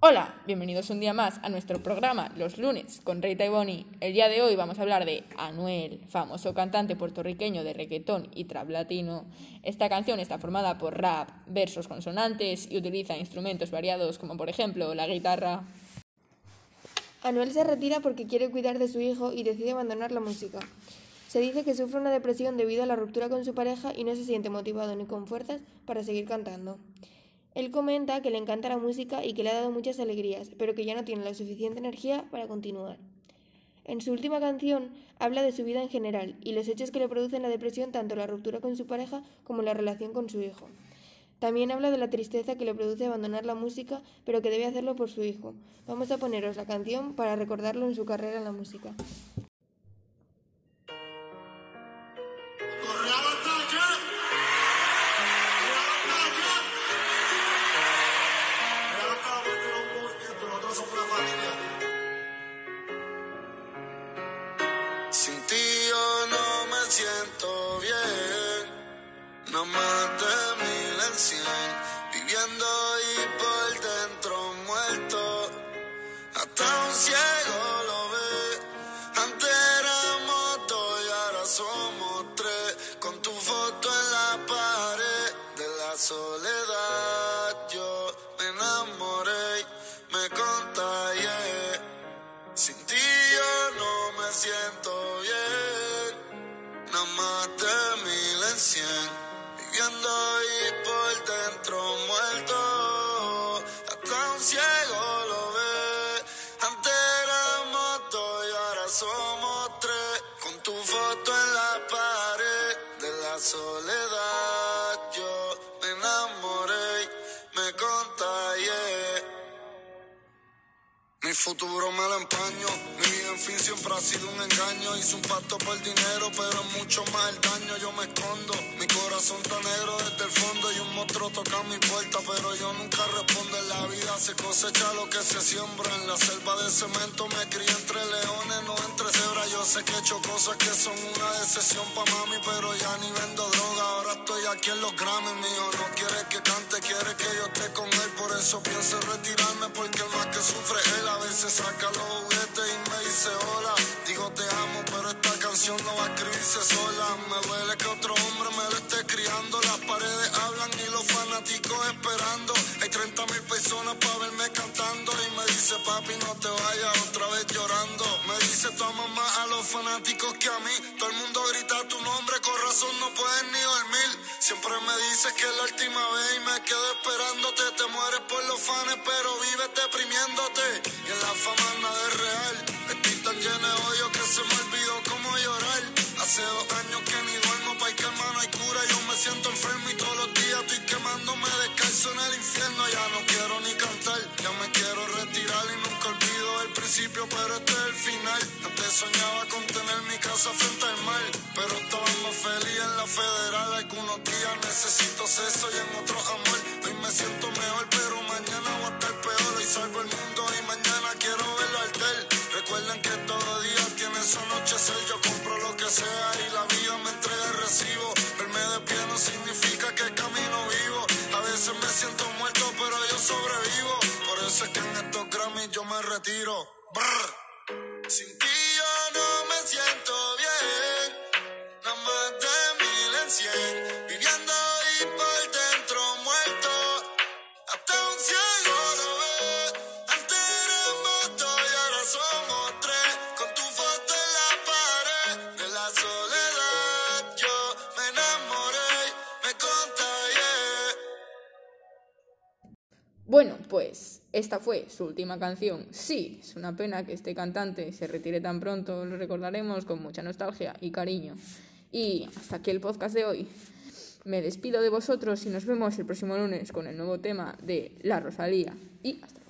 Hola, bienvenidos un día más a nuestro programa Los lunes con Rita y Bonnie. El día de hoy vamos a hablar de Anuel, famoso cantante puertorriqueño de reggaetón y trap latino. Esta canción está formada por rap, versos consonantes y utiliza instrumentos variados como por ejemplo la guitarra. Anuel se retira porque quiere cuidar de su hijo y decide abandonar la música. Se dice que sufre una depresión debido a la ruptura con su pareja y no se siente motivado ni con fuerzas para seguir cantando. Él comenta que le encanta la música y que le ha dado muchas alegrías, pero que ya no tiene la suficiente energía para continuar. En su última canción habla de su vida en general y los hechos que le producen la depresión, tanto la ruptura con su pareja como la relación con su hijo. También habla de la tristeza que le produce abandonar la música, pero que debe hacerlo por su hijo. Vamos a poneros la canción para recordarlo en su carrera en la música. Viviendo y por dentro muerto, hasta un ciego 100, viviendo y por dentro muerto, hasta un ciego lo ve, antes éramos dos y ahora somos tres, con tu foto en la pared de la soledad. Futuro me lo empaño, mi vida en fin siempre ha sido un engaño. Hice un pacto por dinero, pero es mucho más el daño. Yo me escondo, mi corazón está negro desde el fondo y un monstruo toca mi puerta, pero yo nunca respondo. En la vida se cosecha lo que se siembra. En la selva de cemento me crié entre leones, no entre cebras. Yo sé que he hecho cosas que son una decepción pa' mami, pero ya ni vendo droga. Ahora estoy aquí en los Grammys, mío. No quiere que cante, quiere que yo esté con él. Eso pienso retirarme, porque el más que sufre él. A veces saca los juguetes y me dice hola. Digo te amo, pero esta canción no va a escribirse sola. Me duele que otro hombre me lo esté criando. Las paredes hablan y los fanáticos esperando. Hay 30 mil personas para verme cantando. Y me dice papi, no te vayas otra vez llorando. Me dice tu mamá a los fanáticos que a mí. Todo el mundo grita tu nombre, con razón no puedes ni dormir. Siempre me dices que es la última vez y me quedo esperándote. Te mueres por los fans, pero vives deprimiéndote. Y en la fama nada es real. Estoy tan lleno de odio que se me olvidó cómo llorar. Hace dos años que ni pa' que hermano hay cura. Yo me siento enfermo y todos los días estoy quemándome descalzo en el infierno. Ya no quiero ni cantar, ya me quiero retirar y nunca olvido el principio, pero este es el final. Antes soñaba con tener mi casa frente al mar, pero estaba más feliz en la federal. Algunos días necesito sexo y en otros amor. Hoy me siento mejor, pero mañana voy a estar peor. Hoy salvo el mundo y mañana quiero verlo arder. Recuerden que todo día tiene su anochecer. Yo compro lo que sea y la que camino vivo. A veces me siento muerto, pero yo sobrevivo. Por eso es que en estos Grammys yo me retiro. Brr. Sin ti yo no me siento bien. Nada más de mil en cien. Bueno, pues esta fue su última canción. Sí, es una pena que este cantante se retire tan pronto, lo recordaremos con mucha nostalgia y cariño. Y hasta aquí el podcast de hoy. Me despido de vosotros y nos vemos el próximo lunes con el nuevo tema de La Rosalía. Y hasta.